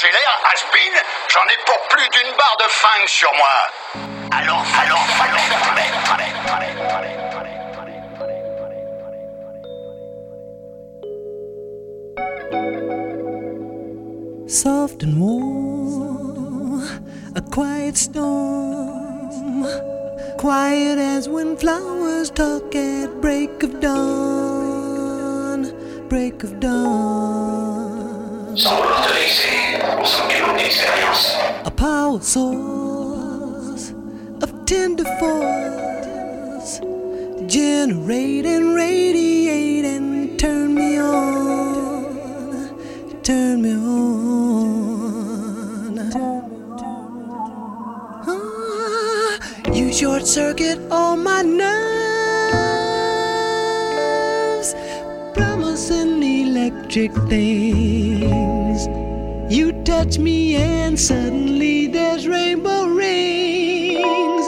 j'ai l'air has-been, j'en ai pour plus d'une barre de fang sur moi. Alors, alors, alors, allez, allez, allez, allez. Soft and warm, a quiet storm, quiet as when flowers talk at break of dawn, break of dawn. Sans A power source of tender force, generating, radiating, turn me on, turn me on. Ah, you short circuit all my nerves, promising electric things. You touch me and suddenly there's rainbow rings.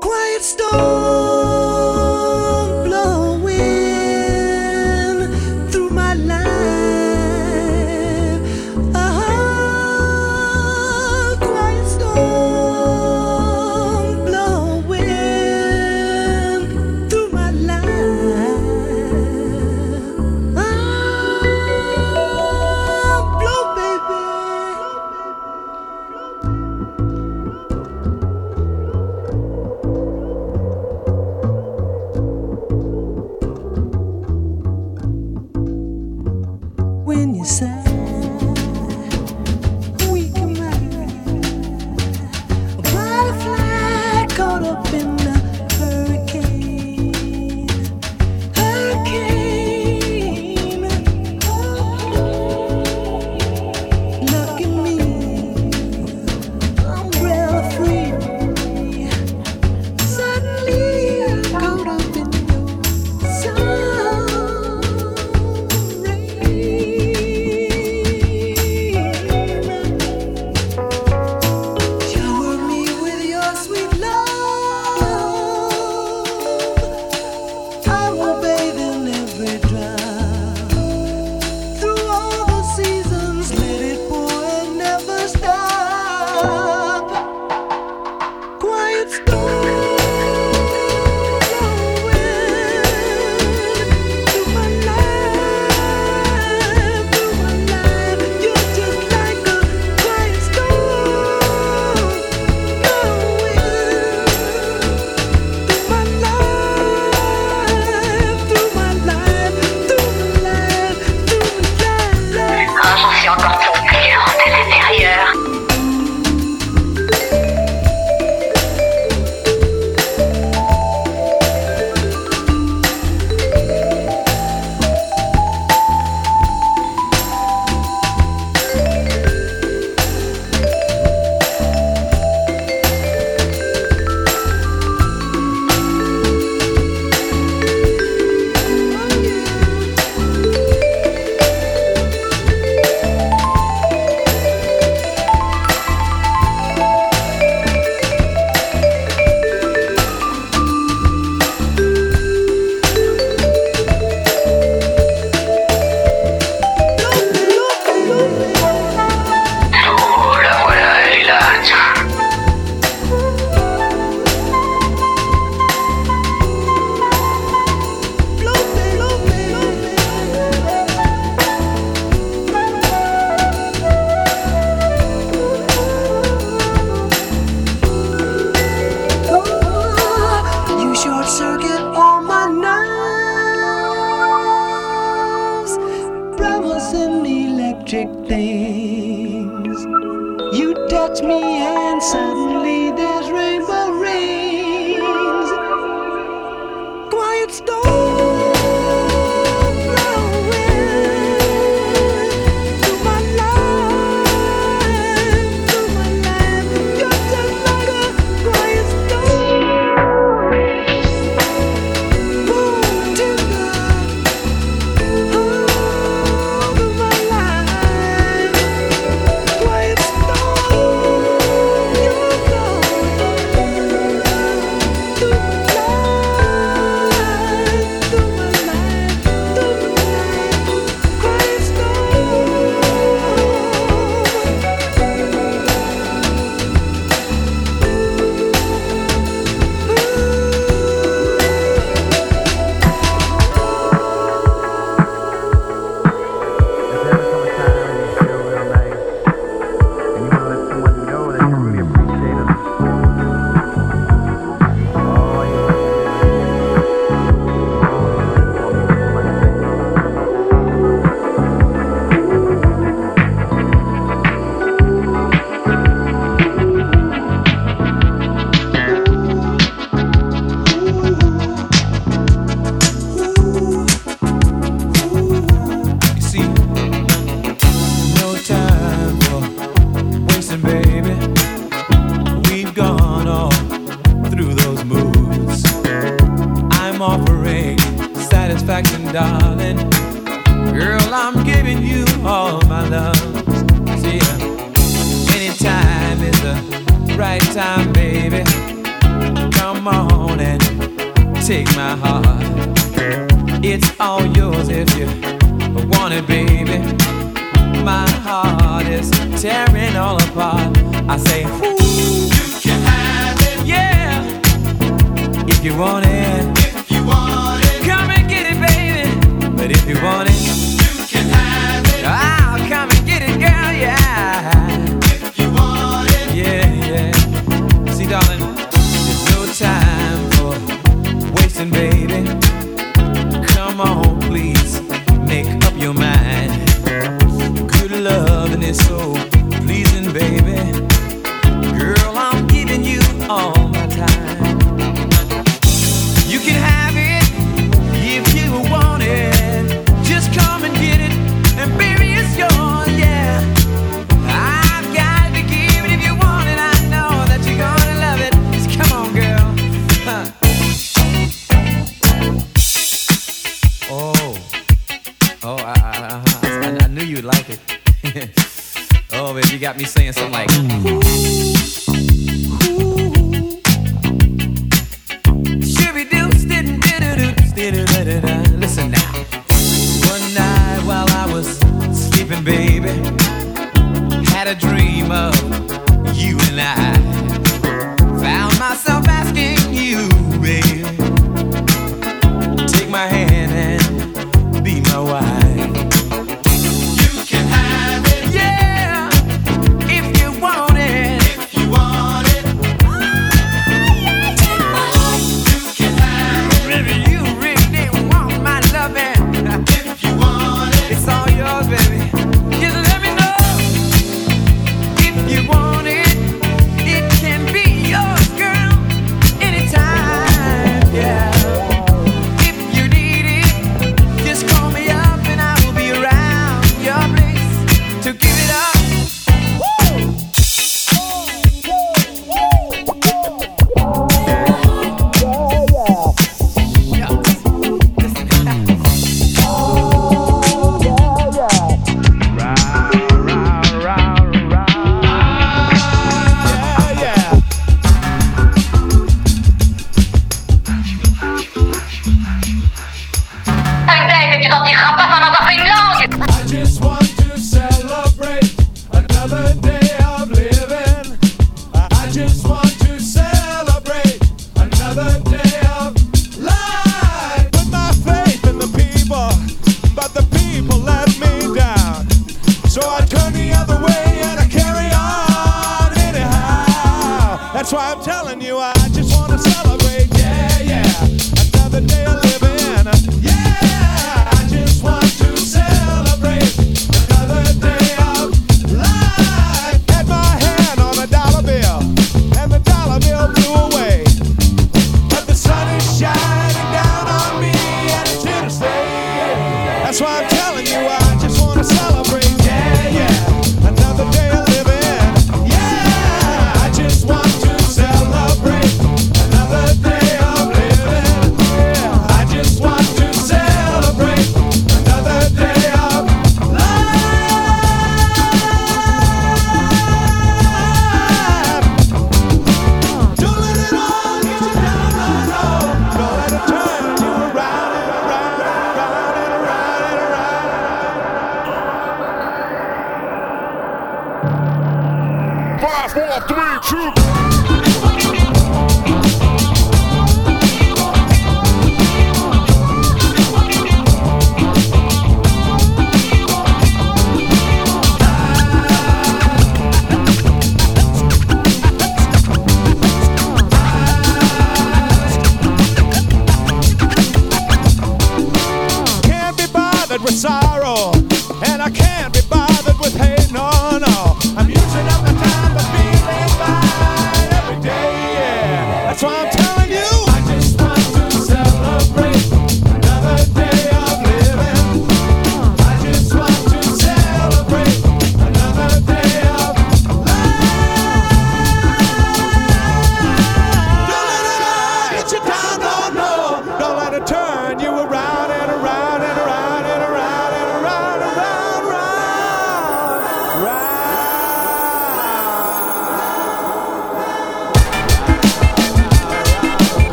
Quiet storm.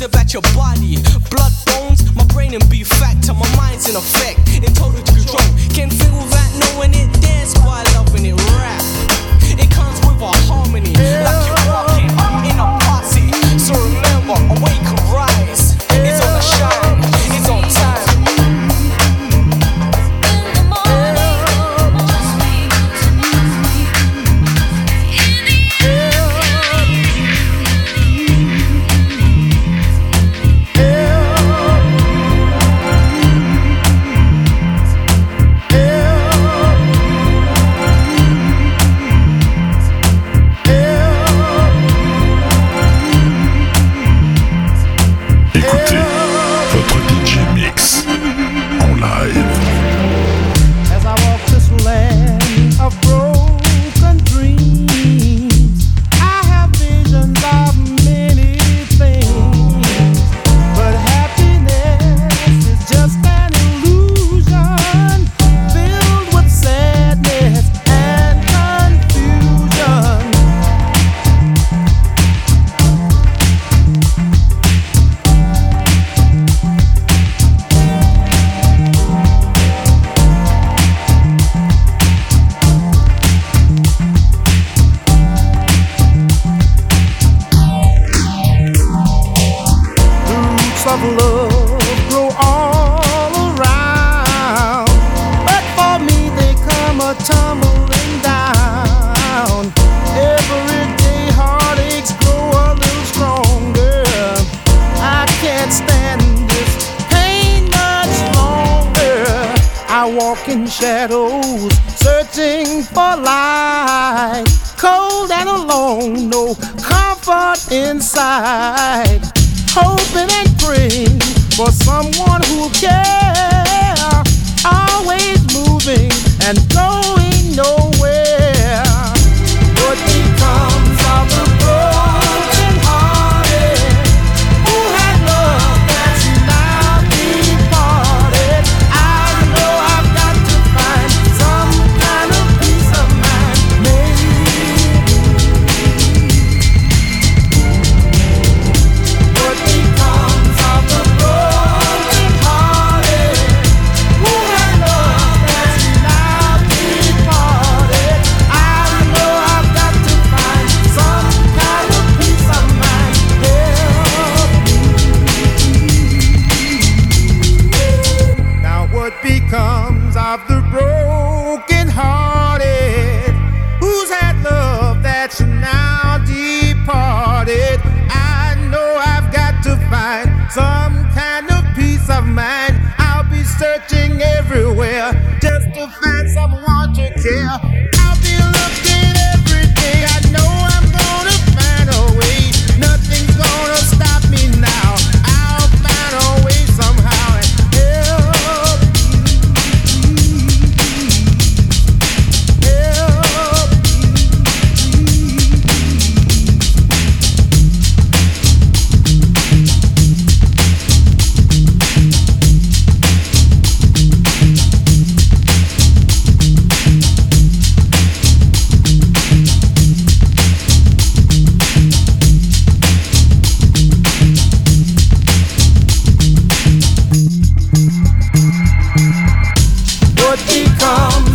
About at your body. Blood bones, my brain and beef factor, my mind's in effect. In total yaşam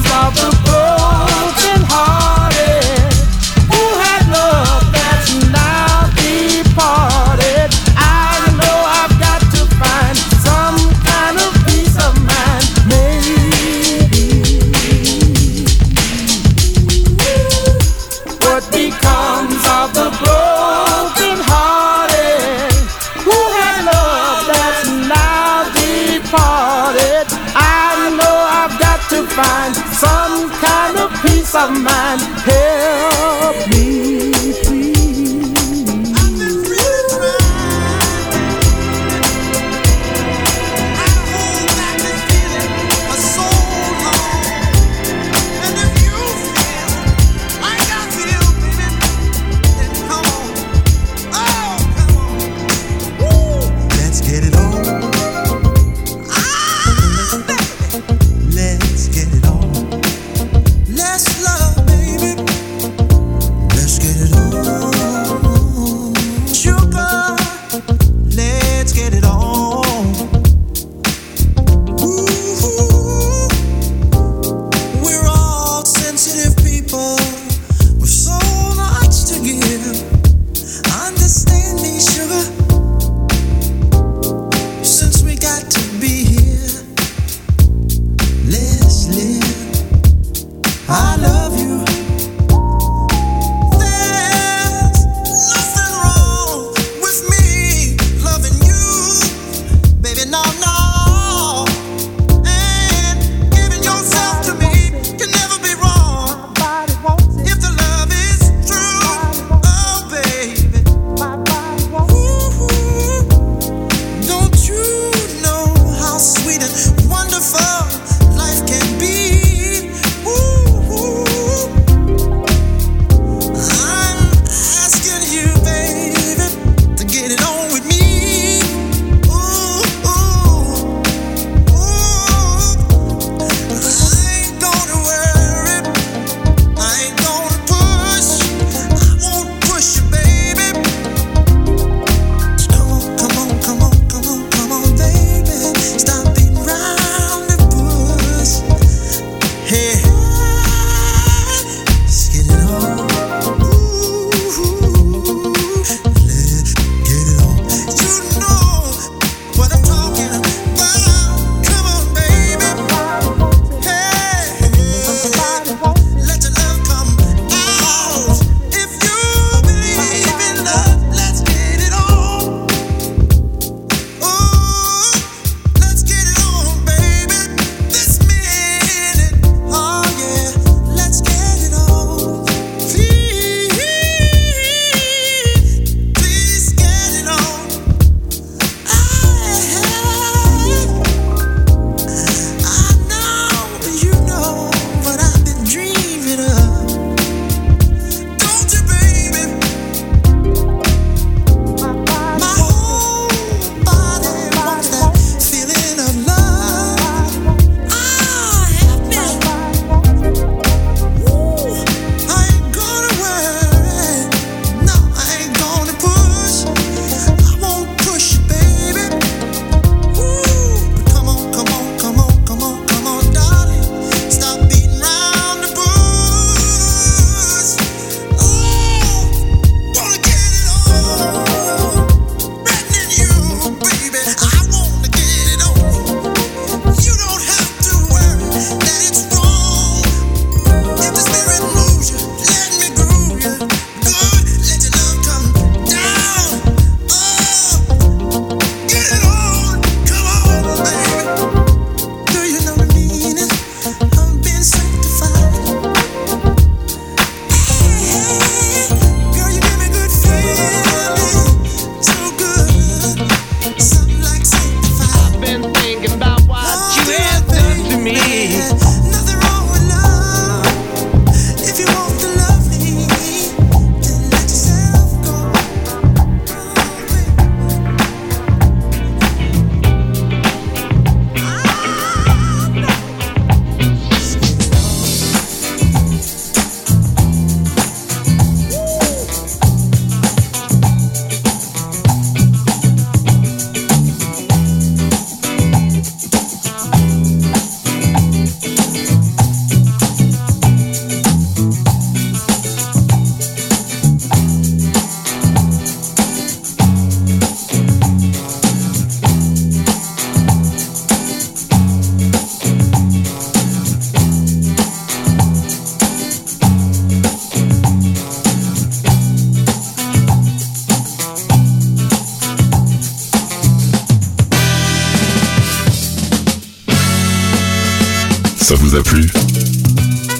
a plu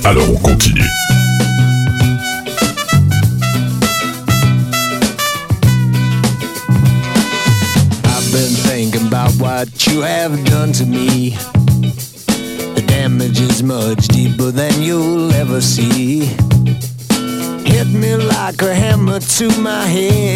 Alors on continue. I've been thinking about what you have done to me. The damage is much deeper than you'll ever see. Hit me like a hammer to my head.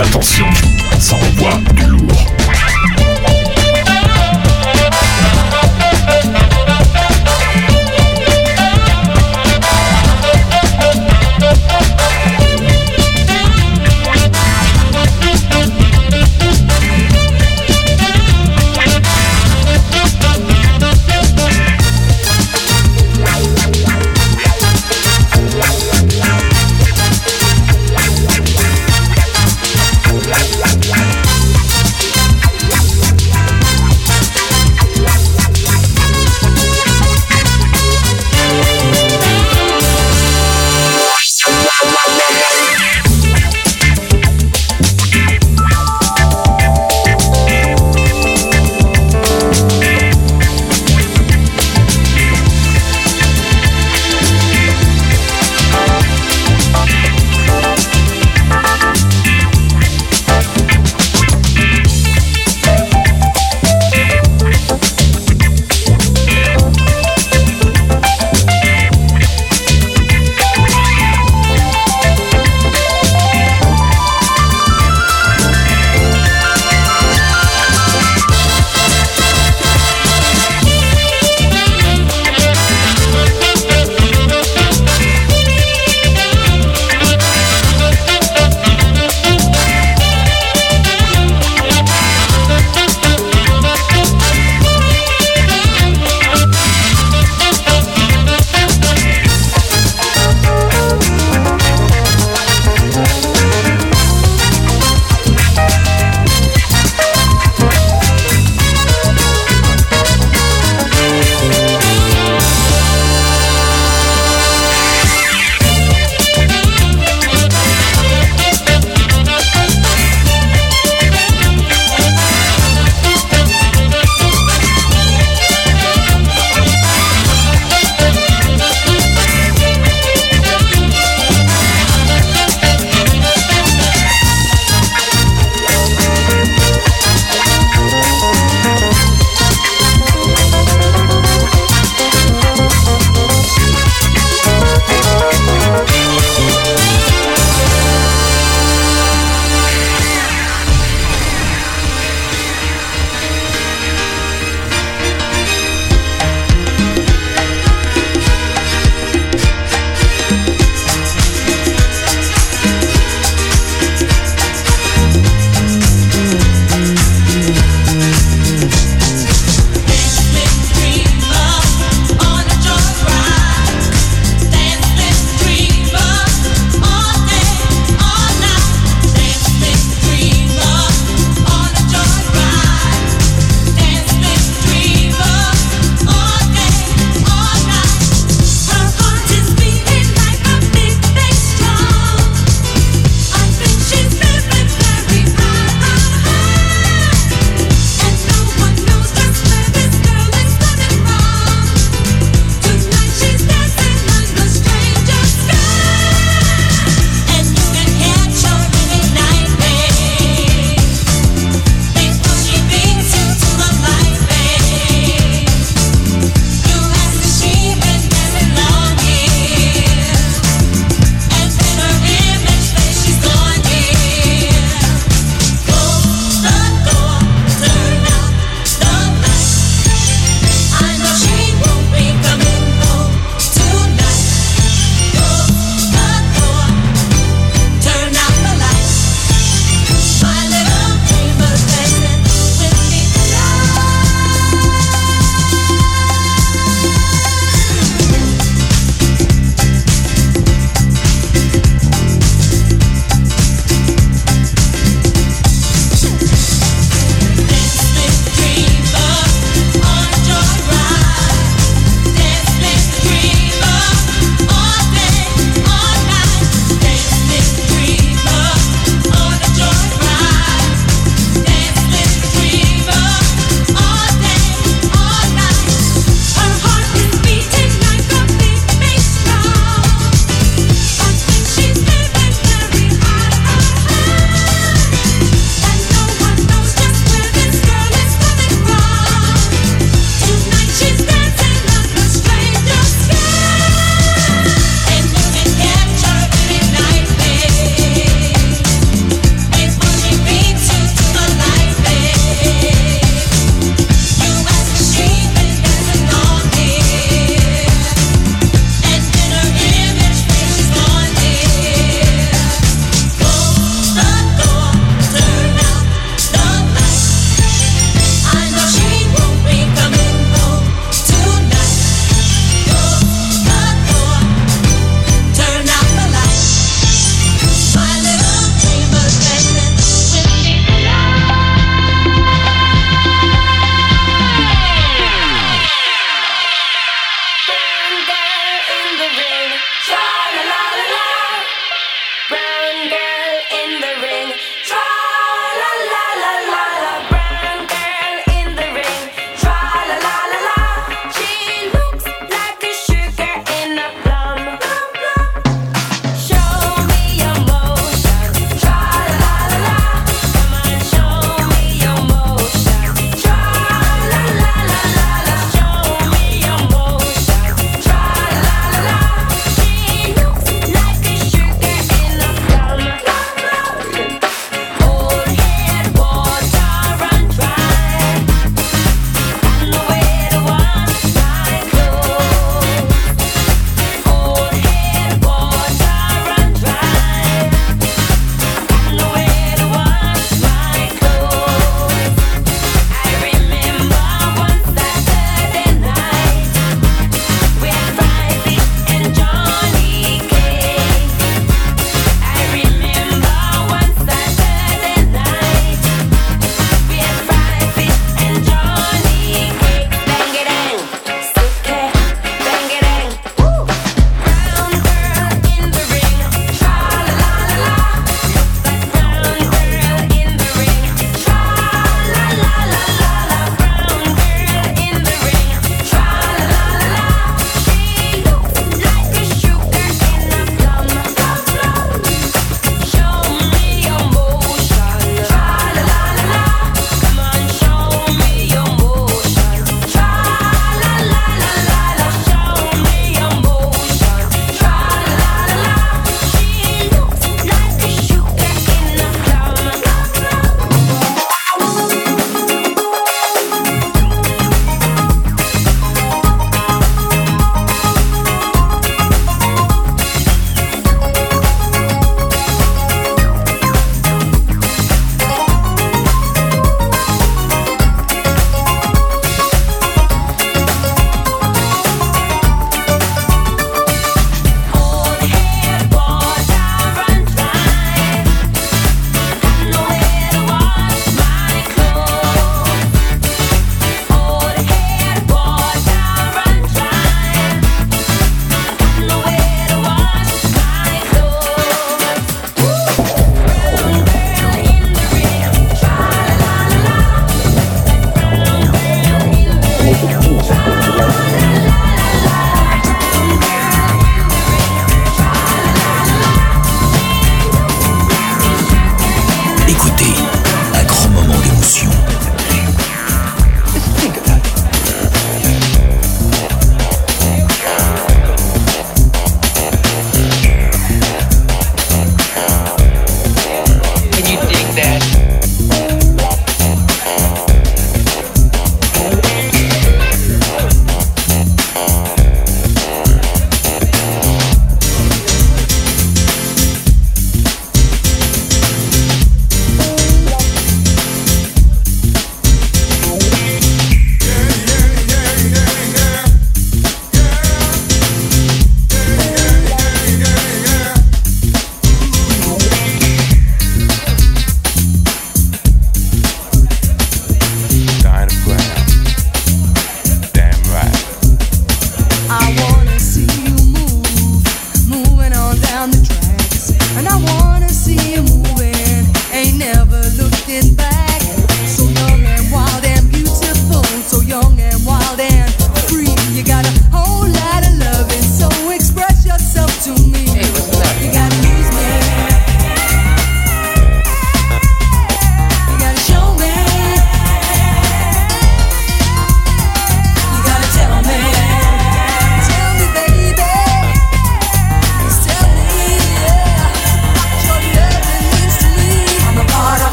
Attention, ça envoie du lourd.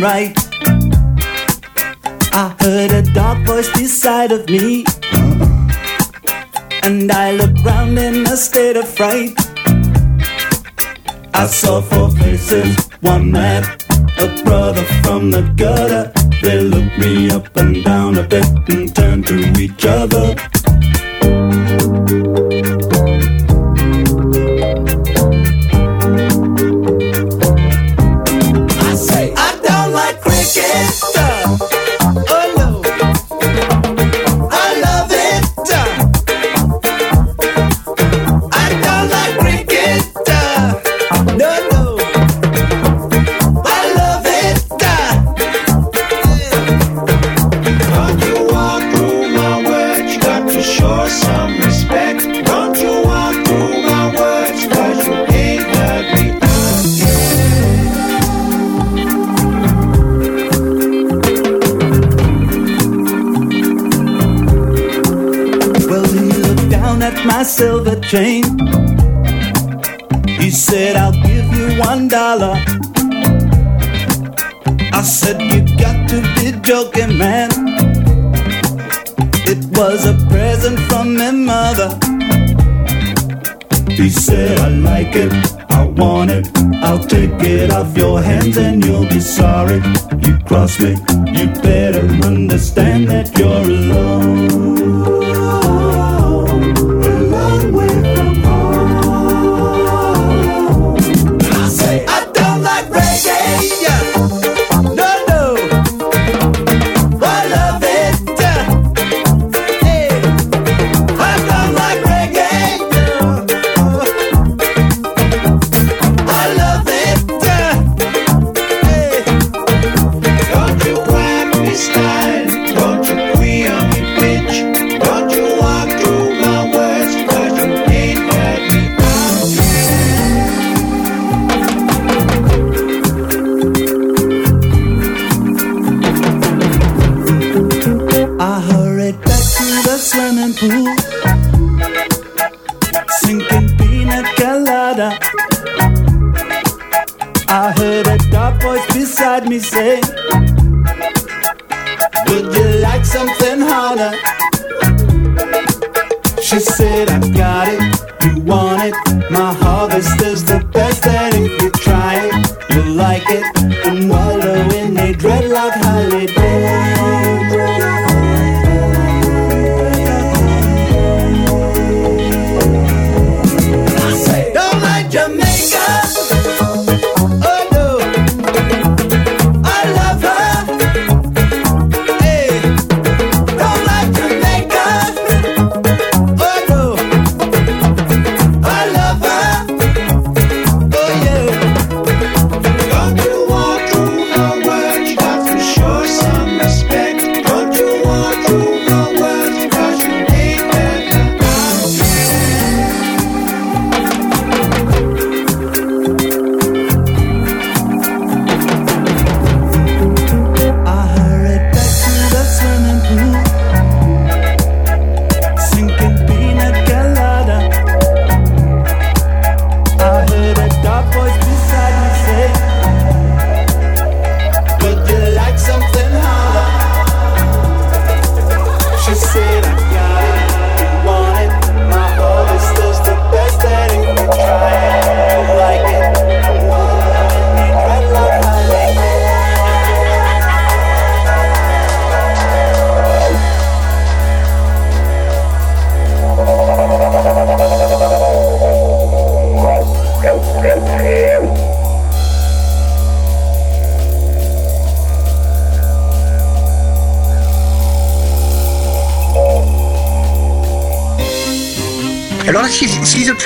right. chain. He said, I'll give you one dollar. I said, You got to be joking, man. It was a present from my mother. He said, I like it, I want it. I'll take it off your hands and you'll be sorry. You cross me, you better understand that you're alone.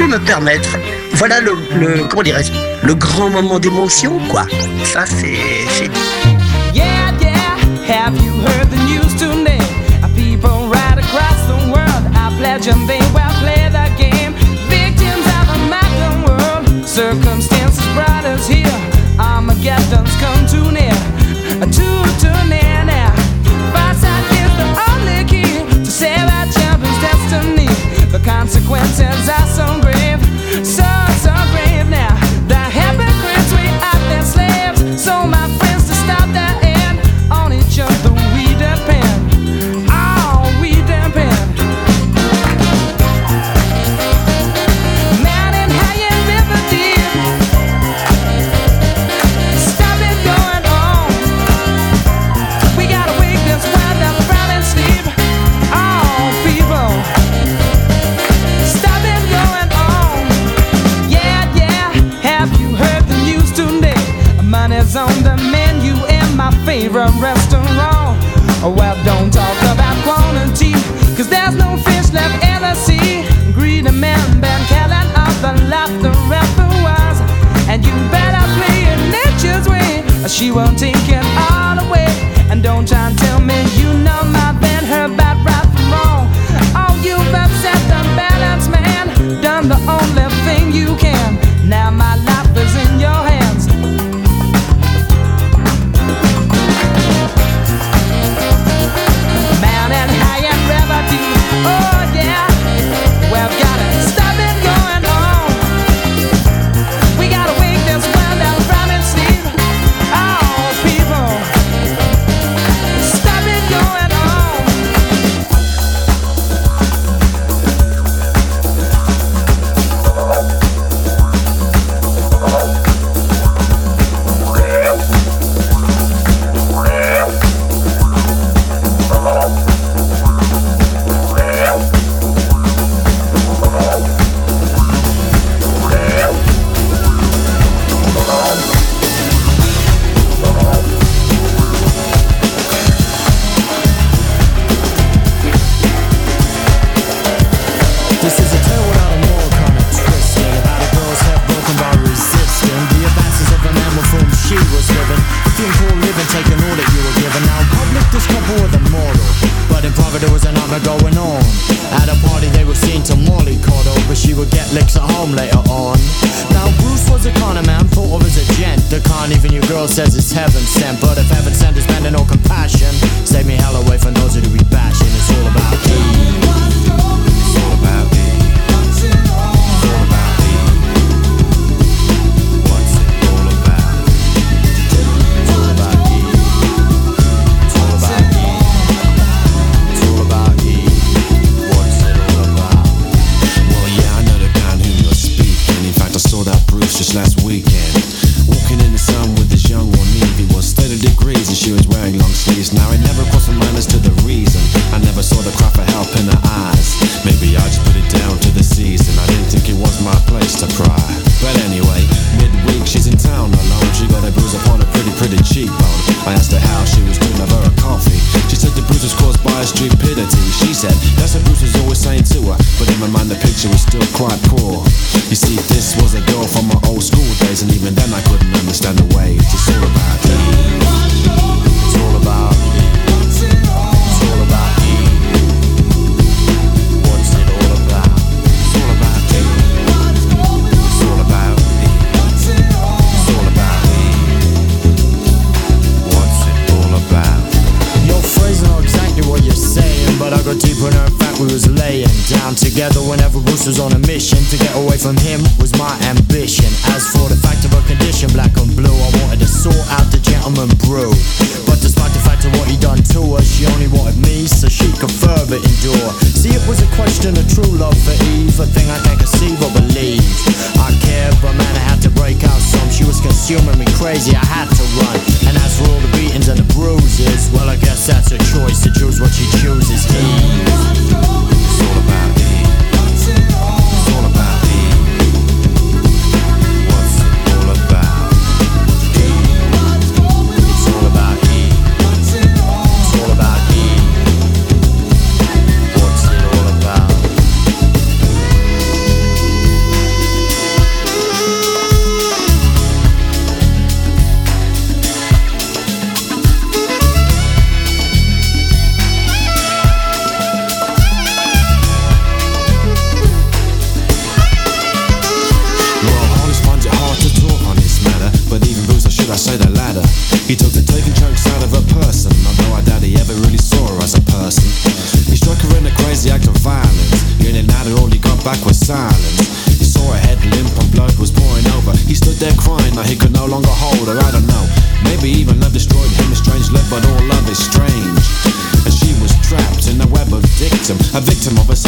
peux me permettre. Voilà le, le comment dirais-je, le grand moment d'émotion, quoi. Ça, c'est. Yeah, yeah, have you heard the news today? People across the world? They play the game. Victims of a world, circumstances brought us here. Too near to endure. See, it was a question of true love for Eve, a thing I can't conceive or believe. I cared, but man, I had to break out some. She was consuming me crazy, I had to run. And as for all the beatings and the bruises, well, I guess that's her choice to choose what she chooses. Eve. a victim of a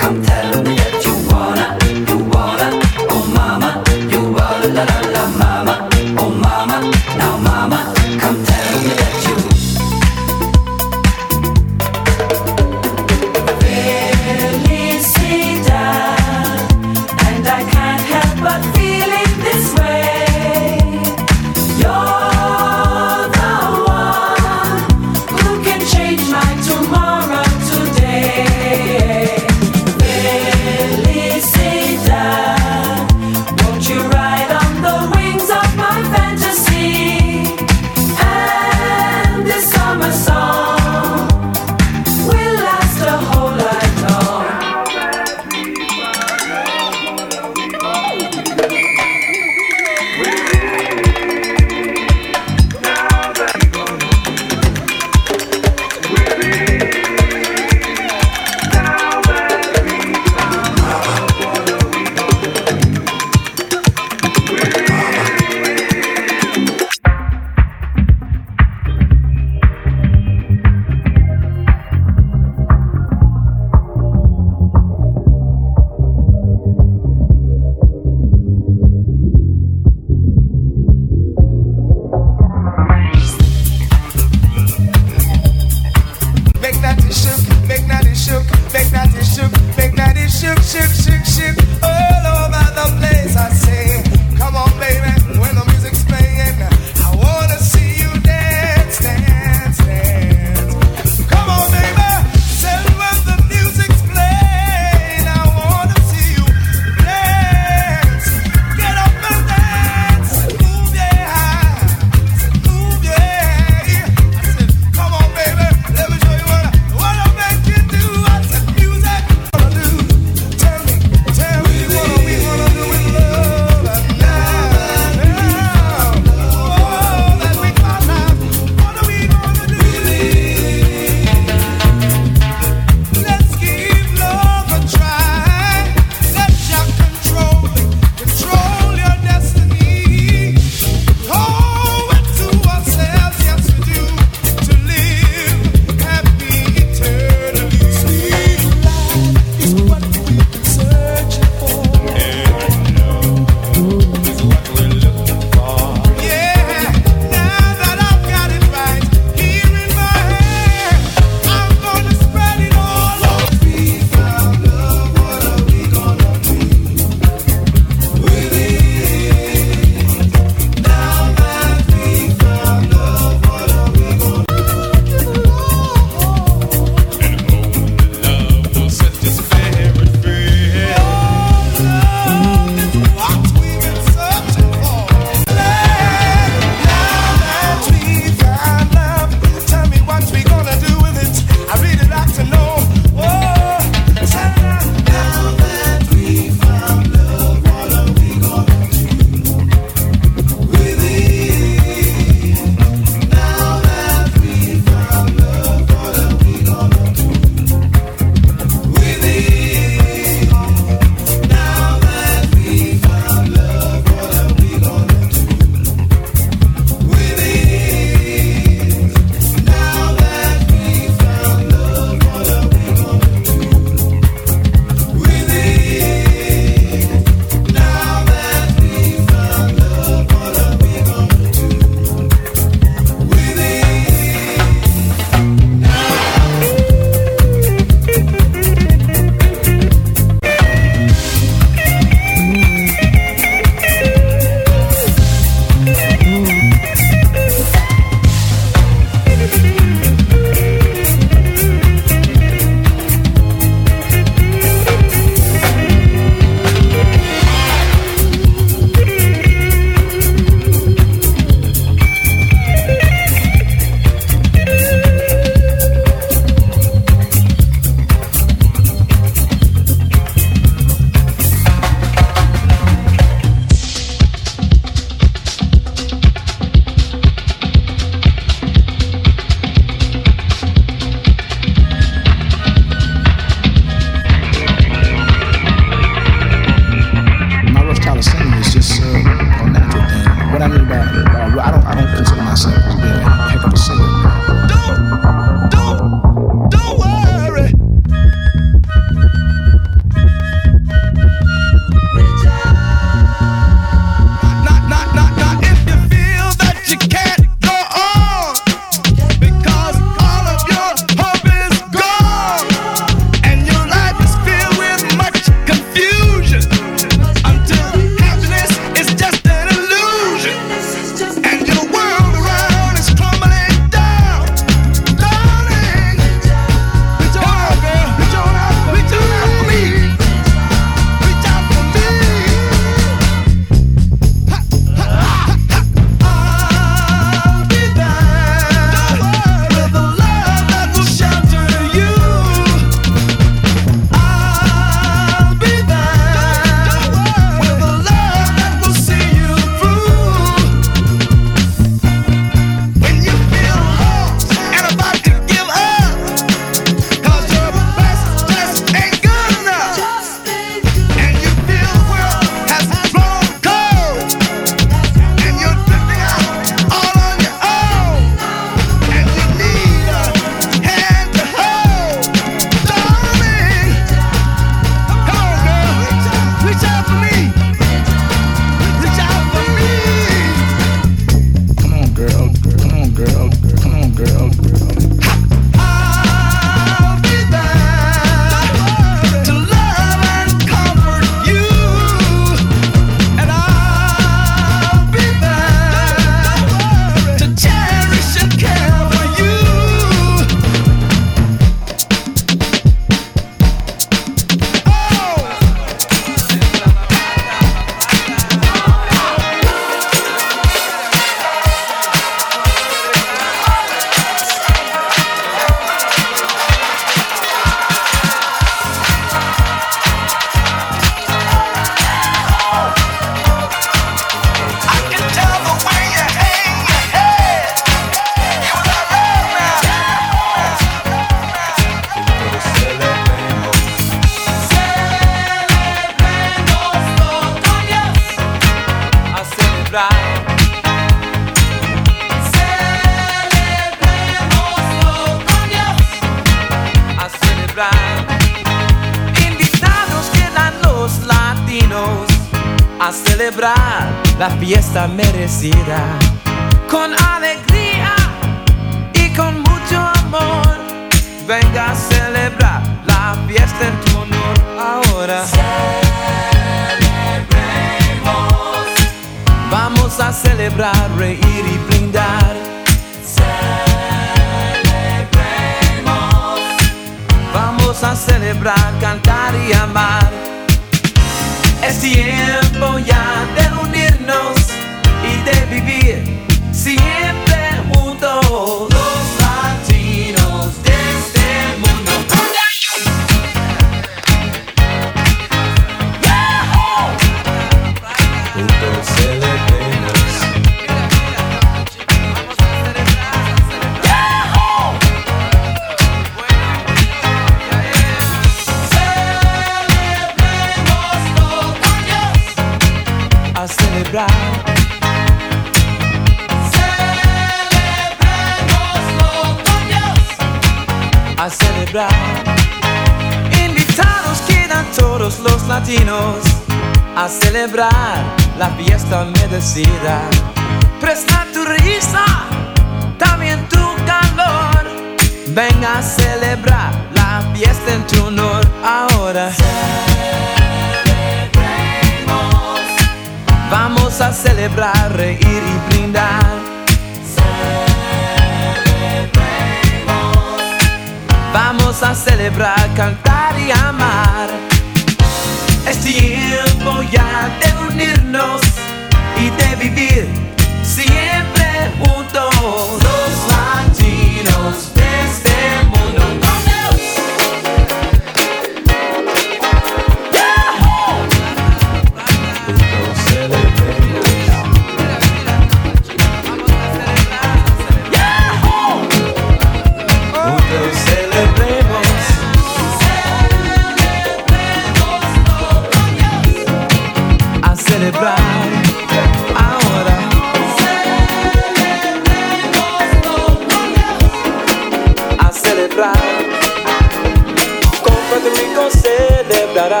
Con Puerto Rico celebrará.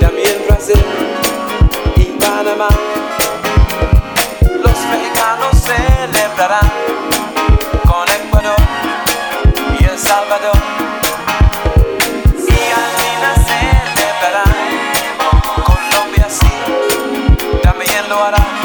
También Brasil y Panamá. Los mexicanos celebrarán. Con Ecuador y El Salvador. Colombia sí, también lo hará.